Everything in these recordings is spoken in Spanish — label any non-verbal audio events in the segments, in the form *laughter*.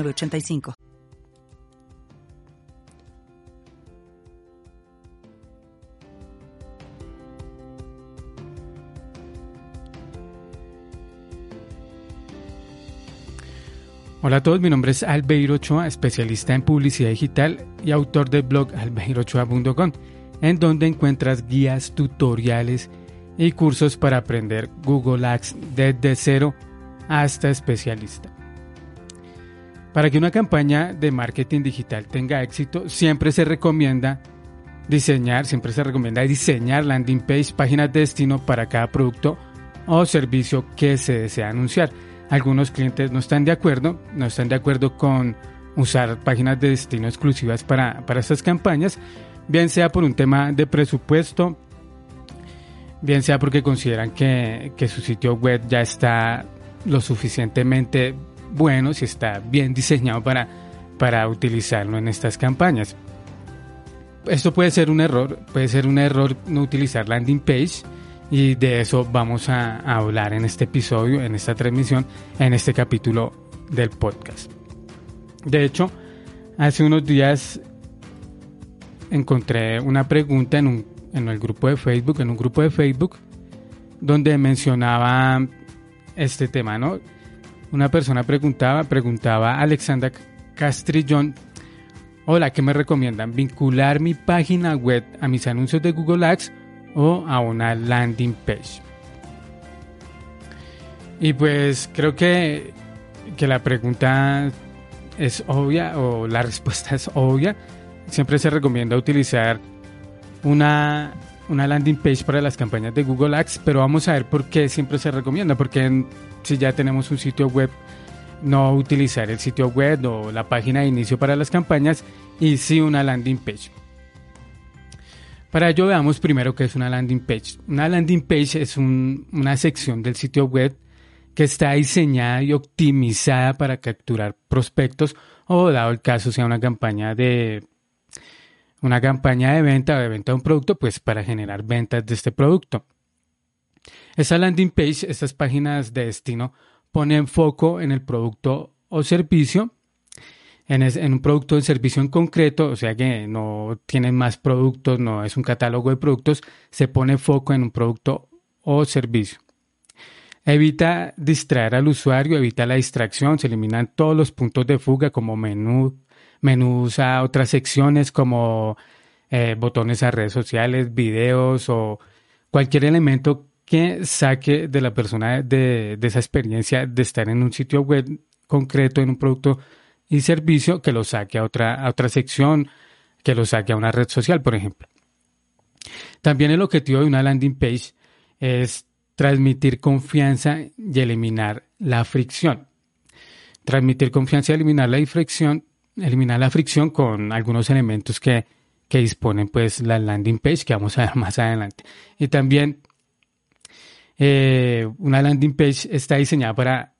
85 Hola a todos, mi nombre es Albeiro Ochoa, especialista en publicidad digital y autor del blog albeirochoa.com, en donde encuentras guías, tutoriales y cursos para aprender Google Ads desde cero hasta especialista. Para que una campaña de marketing digital tenga éxito, siempre se recomienda diseñar, siempre se recomienda diseñar landing page, páginas de destino para cada producto o servicio que se desea anunciar. Algunos clientes no están de acuerdo, no están de acuerdo con usar páginas de destino exclusivas para, para estas campañas, bien sea por un tema de presupuesto, bien sea porque consideran que, que su sitio web ya está lo suficientemente bueno si está bien diseñado para, para utilizarlo en estas campañas. Esto puede ser un error, puede ser un error no utilizar landing page y de eso vamos a, hablar en este episodio, en esta transmisión, en este capítulo del podcast. De hecho, hace unos días encontré una pregunta en, un, en el grupo de Facebook, en un grupo de Facebook, donde mencionaba este tema, ¿no? Una persona preguntaba, preguntaba a Alexandra Castrillón, hola, ¿qué me recomiendan? ¿Vincular mi página web a mis anuncios de Google Ads o a una landing page? Y pues creo que, que la pregunta es obvia o la *laughs* respuesta es obvia. Siempre se recomienda utilizar una, una landing page para las campañas de Google Ads, pero vamos a ver por qué siempre se recomienda, porque si ya tenemos un sitio web, no utilizar el sitio web o la página de inicio para las campañas y sí una landing page. Para ello veamos primero qué es una landing page. Una landing page es una sección del sitio web que está diseñada y optimizada para capturar prospectos o dado el caso sea una campaña de una campaña de venta o de venta de un producto, pues para generar ventas de este producto. Esa landing page, estas páginas de destino, ponen foco en el producto o servicio, en, un producto o servicio en concreto, o sea que no tienen más productos, no es un catálogo de productos, se pone foco en un producto o servicio. Evita distraer al usuario, evita la distracción, se eliminan todos los puntos de fuga como menú, menús a otras secciones como eh, botones a redes sociales, videos o cualquier elemento que saque de la persona de, esa experiencia de estar en un sitio web concreto, en un producto y servicio, que lo saque a otra, a otra sección, que lo saque a una red social, por ejemplo. También el objetivo de una landing page es transmitir confianza y eliminar la fricción. Transmitir confianza y eliminar la fricción, eliminar la fricción con algunos elementos que, que disponen pues la landing page que vamos a ver *laughs* más adelante. Y también eh, una landing page está diseñada para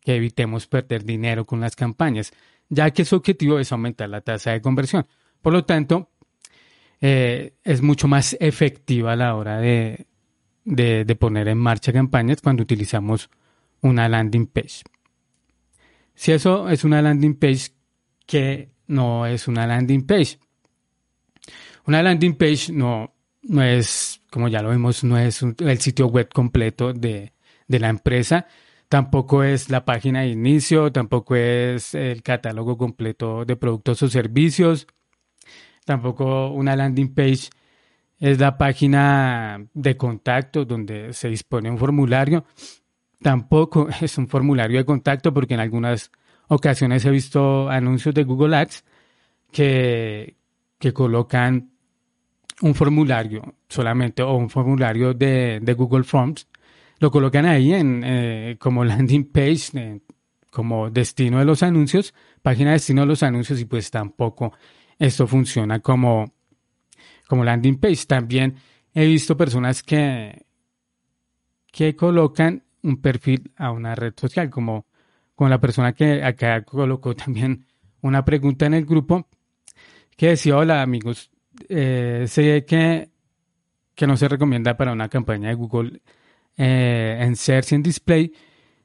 que evitemos perder dinero con las campañas, ya que su objetivo es aumentar la tasa de conversión. Por lo tanto, eh, es mucho más efectiva a la hora de, de, poner en marcha campañas cuando utilizamos una landing page. Si eso es una landing page que no es una landing page. Una landing page no, no es, como ya lo vimos, no es el sitio web completo de, la empresa, tampoco es la página de inicio, tampoco es el catálogo completo de productos o servicios, tampoco una landing page es la página de contacto donde se dispone un formulario, tampoco *laughs* es un formulario de contacto porque en algunas ocasiones he visto anuncios de Google Ads que, que colocan un formulario solamente o un formulario de, Google Forms, lo colocan ahí en, eh, como landing page, como destino de los anuncios, página de destino de los anuncios y pues tampoco esto funciona como, como landing page. También he visto personas que, que colocan un perfil a una red social, como, como la persona que acá colocó también una pregunta en el grupo que decía, hola amigos, eh, sé que, que no se recomienda para una campaña de Google eh, en Search and Display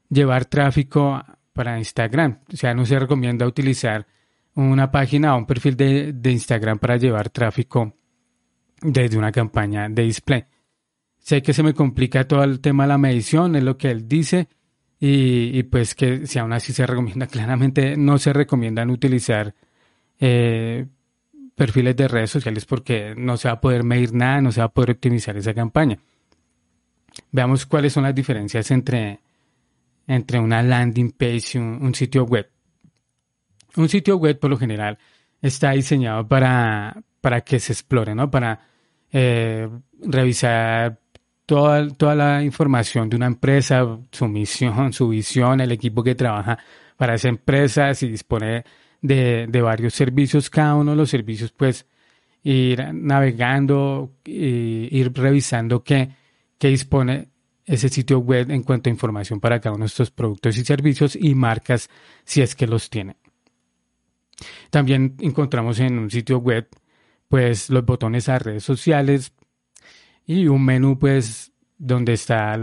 llevar tráfico para Instagram. O sea, no se recomienda utilizar una página o un perfil de, de Instagram para llevar tráfico desde una campaña de display. Sé que se me complica todo el tema de la medición, es lo que él dice, y, pues que si aún así se recomienda, *laughs* claramente no se recomiendan utilizar eh, perfiles de redes sociales porque no se va a poder medir nada, no se va a poder optimizar esa campaña. Veamos cuáles son las diferencias entre, entre una landing page y un, sitio web. Un sitio web, por lo general, está diseñado para, para que se explore, ¿no? Para eh, revisar toda, toda la información de una empresa, su misión, su visión, el equipo que trabaja para esa empresa, si dispone de, de varios servicios, cada uno de los servicios, pues ir navegando, y ir revisando qué, qué dispone ese sitio web en cuanto a información para cada uno de estos productos y servicios y marcas si es que los tiene. También encontramos en un sitio web pues los botones a redes sociales y un menú pues donde está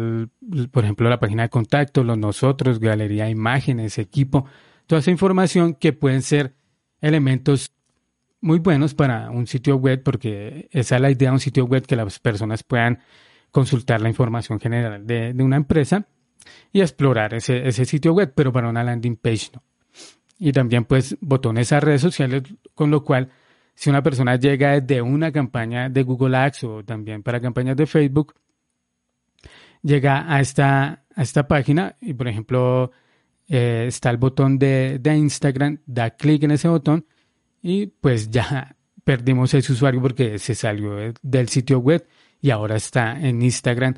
por ejemplo la página de contacto, los nosotros, galería de imágenes, equipo, toda esa información que pueden ser elementos muy buenos para un sitio web porque esa es la idea de un sitio web que las personas puedan consultar la información general de, una empresa y explorar ese, ese, sitio web, pero para una landing page no. Y también pues botones a redes sociales, con lo cual si una persona llega desde una campaña de Google Ads o también para campañas de Facebook, llega a esta, a esta página y por ejemplo eh, está el botón de, de Instagram, da clic en ese botón y pues ya *laughs* perdimos ese usuario porque se salió del sitio web y ahora está en Instagram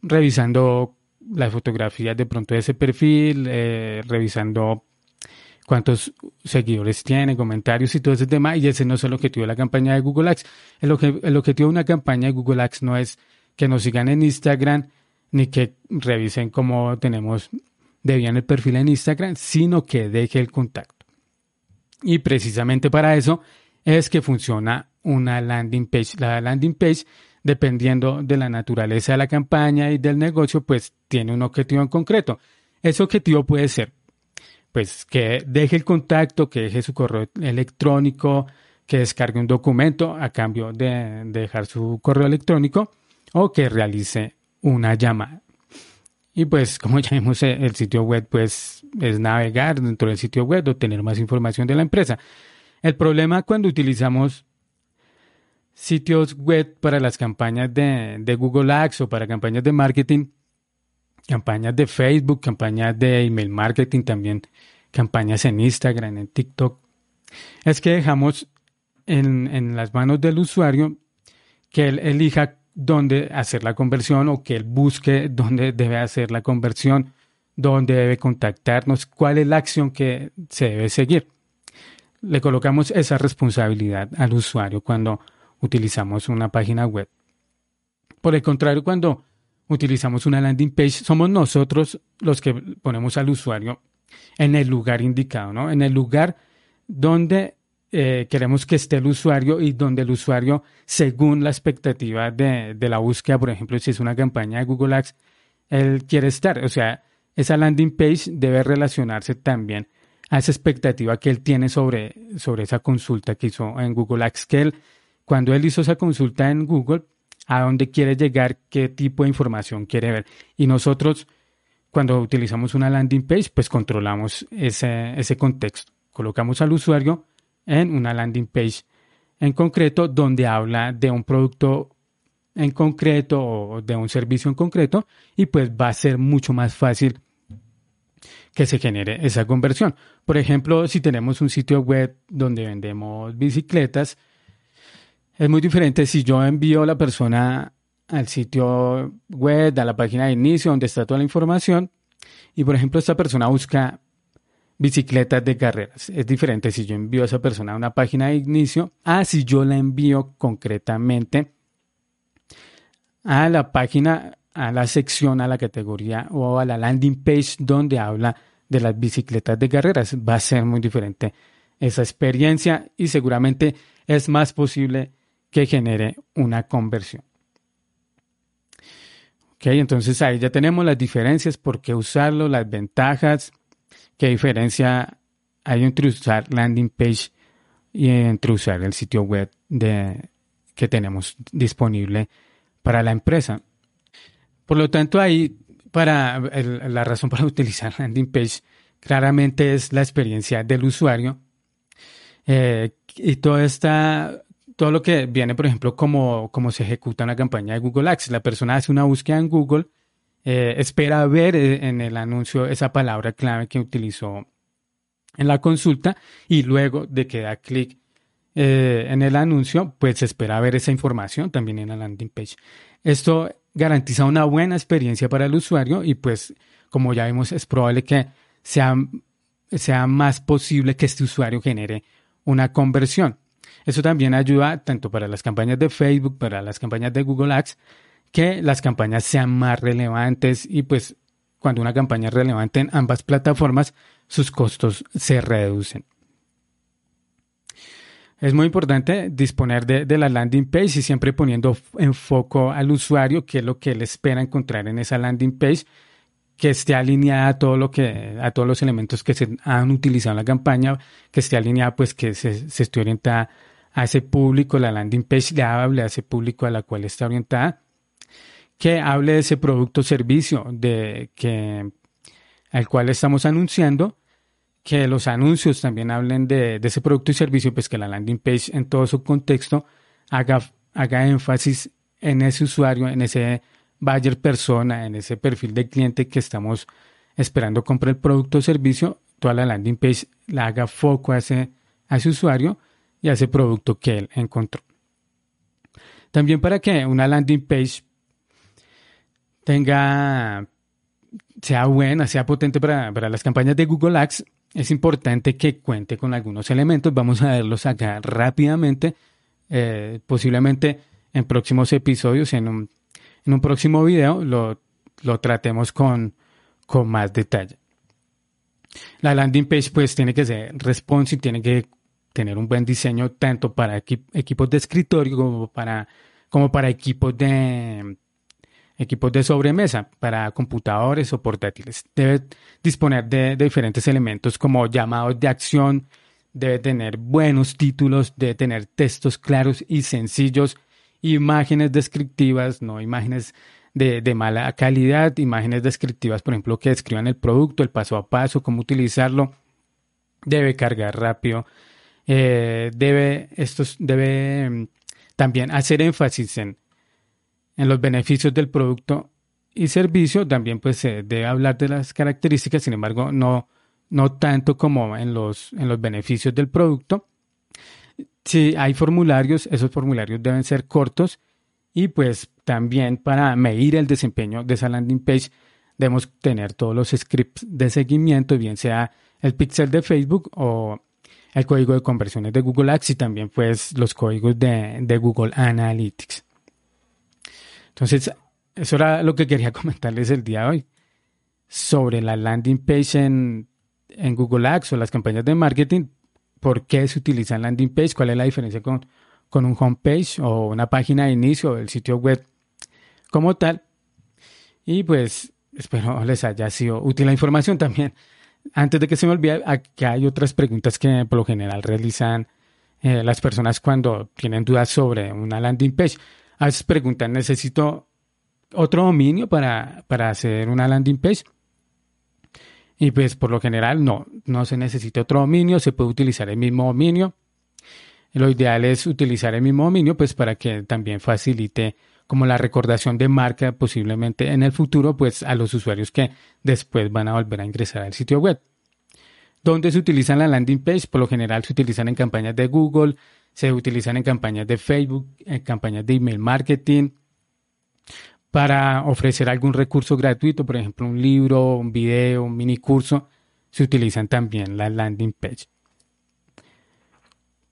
revisando las fotografías de pronto de ese perfil, eh, revisando cuántos seguidores tiene, comentarios y todo ese tema. Y ese no es el objetivo de la campaña de Google Ads. El, el objetivo de una campaña de Google Ads no es que nos sigan en Instagram ni que revisen cómo tenemos de bien el perfil en Instagram, sino que deje el contacto. Y precisamente para eso es que funciona una landing page. La landing page dependiendo de la naturaleza de la campaña y del negocio, pues tiene un objetivo en concreto. Ese objetivo puede ser, pues, que deje el contacto, que deje su correo electrónico, que descargue un documento a cambio de, dejar su correo electrónico o que realice una llamada. Y pues, *laughs* como ya vimos, eh, el sitio web, pues, es navegar dentro del sitio web, obtener más información de la empresa. El problema cuando utilizamos sitios web para las campañas de, Google Ads o para campañas de marketing, campañas de Facebook, campañas de email marketing también, campañas en Instagram, en TikTok. Es que dejamos en, en las manos del usuario que él elija dónde hacer la conversión o que él busque dónde debe hacer la conversión, dónde debe contactarnos, cuál es la acción que se debe seguir. Le colocamos esa responsabilidad al usuario cuando utilizamos una página web. Por el contrario, cuando utilizamos una landing page, somos nosotros los que ponemos al usuario en el lugar indicado, ¿no? En el lugar donde eh, queremos que esté el usuario y donde el usuario, según la expectativa de, de, la búsqueda, por ejemplo, si es una campaña de Google Ads, él quiere estar. O sea, esa landing page debe relacionarse también a esa expectativa que él tiene sobre, sobre esa consulta que hizo en Google Ads, que él cuando él hizo esa consulta en Google, a dónde quiere llegar, qué tipo de información quiere ver. Y nosotros, cuando utilizamos una landing page, pues controlamos ese, ese contexto. Colocamos al usuario en una landing page en concreto donde habla de un producto en concreto o de un servicio en concreto y pues va a ser mucho más fácil que se genere esa conversión. Por ejemplo, si tenemos un sitio web donde vendemos bicicletas, es muy diferente si yo envío a la persona al sitio web, a la página de inicio donde está toda la información y por ejemplo esta persona busca bicicletas de carreras. Es diferente si yo envío a esa persona a una página de inicio a si yo la envío concretamente a la página, a la sección, a la categoría o a la landing page donde habla de las bicicletas de carreras. Va a ser muy diferente esa experiencia y seguramente es más posible que genere una conversión. Ok, entonces ahí ya tenemos las diferencias, por qué usarlo, las ventajas, qué diferencia hay entre usar landing page y entre usar el sitio web que tenemos disponible para la empresa. Por lo tanto, ahí para la razón para *laughs* utilizar landing page claramente es la experiencia del usuario eh, y todo esta, todo lo que viene, por ejemplo, como, como se ejecuta una campaña de Google Ads. La persona hace una búsqueda en Google, eh, espera ver eh, en el anuncio esa palabra clave que utilizó en la consulta y luego de que da clic en el anuncio, pues espera ver esa información también en la landing page. Esto garantiza una buena experiencia para el usuario y pues como ya vimos es probable que sea, sea más posible que este usuario genere una conversión. Eso también ayuda tanto para las campañas de Facebook, para las campañas de Google Ads, que las campañas sean más relevantes y pues cuando una campaña es relevante en ambas plataformas, sus costos se reducen. Es muy importante disponer de, la landing page y siempre poniendo en foco al usuario qué es lo que él espera encontrar en esa landing page que esté alineada a todo lo que, a todos los elementos que se han utilizado en la campaña, que esté alineada, pues que se, se esté orientada a ese público, la landing page le hable a ese público a la cual está orientada, que hable de ese producto o servicio de que al cual estamos anunciando, que los anuncios también hablen de, ese producto y servicio, pues que la landing page en todo su contexto haga, haga énfasis en ese usuario, en ese buyer persona, en ese perfil de cliente que estamos esperando comprar el producto o servicio, toda la landing page la haga foco a ese, a ese usuario y a ese producto que él encontró. También para que una landing page tenga, sea buena, sea potente para, las campañas de Google Ads, es importante que cuente con algunos elementos. Vamos a verlos acá rápidamente, eh, posiblemente en próximos episodios, en un en un próximo video lo, tratemos con, con más detalle. La landing page pues tiene que ser responsive, tiene que tener un buen diseño tanto para equipos de escritorio como para, como para equipos de equipos de sobremesa, para computadores o portátiles. Debe disponer de, diferentes elementos como llamados de acción, debe tener buenos títulos, debe tener textos claros y sencillos imágenes descriptivas, no imágenes de, mala calidad, imágenes descriptivas, por ejemplo, que describan el producto, el paso a paso, cómo utilizarlo. Debe cargar rápido. Eh, debe, estos, debe mm, también hacer énfasis en, en los beneficios del producto y servicio. También pues se debe hablar de las características, sin embargo, no, no tanto como en los, en los beneficios del producto. Si hay formularios, esos formularios deben ser cortos y pues también para medir el desempeño de esa landing page debemos tener todos los scripts de seguimiento, bien sea el pixel de Facebook o el código de conversiones de Google Ads y también pues los códigos de, Google Analytics. Entonces, eso era lo que quería *laughs* comentarles el día de hoy sobre la landing page en, en Google Ads o las campañas de marketing por qué se utiliza landing page, cuál es la diferencia con, con un homepage o una página de inicio del sitio web como tal. Y pues espero *laughs* les haya sido útil la información también. Antes de que se me olvide, aquí hay otras preguntas que por lo general realizan eh, las personas cuando tienen dudas sobre una landing page. A veces preguntan, ¿necesito otro dominio para, para hacer una landing page? Y pues por lo general no, no se necesita otro dominio, se puede utilizar el mismo dominio. Lo ideal es utilizar el mismo dominio pues para que también facilite como la recordación de marca posiblemente en el futuro pues a los usuarios que después van a volver a ingresar al sitio web. ¿Dónde se utilizan la landing page? Por lo general se utilizan en campañas de Google, se utilizan en campañas de Facebook, en campañas de email marketing, para ofrecer algún recurso gratuito, por ejemplo, un libro, un video, un mini curso, se utilizan también la landing page.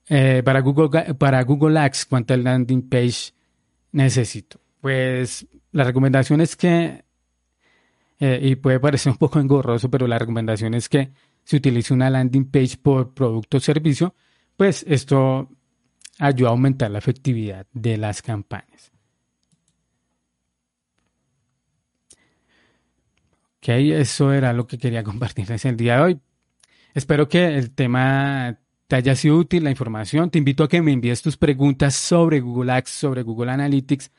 Eh, para, Google, para Google Ads, ¿cuántas landing page necesito? Pues la recomendación es que, eh, y puede parecer un poco engorroso, pero la recomendación es que se utilice una landing page por producto o servicio, pues esto ayuda a aumentar la efectividad de las campañas. Ok, eso era lo que quería *laughs* compartirles el día de hoy. Espero que el tema te haya sido útil, la información. Te invito a que me envíes tus preguntas sobre Google Ads, sobre Google Analytics,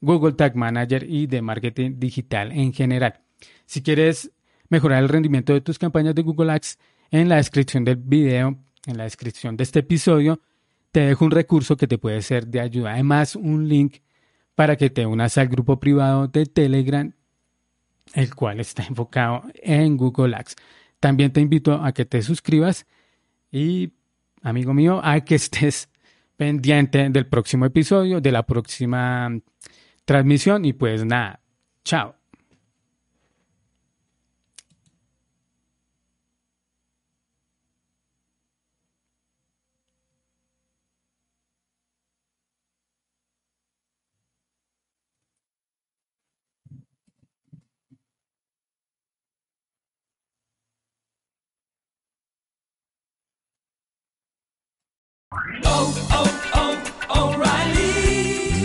Google Tag Manager y de marketing digital en general. Si quieres mejorar el rendimiento de tus campañas de Google Ads, en la descripción del video, en la descripción de este episodio, te dejo un recurso que te puede ser de ayuda. Además, un link para que te unas al grupo privado de Telegram el cual está enfocado en Google Ads. También te invito a que te suscribas y, amigo mío, a que *laughs* estés pendiente del próximo episodio, de la próxima transmisión y pues nada, chao.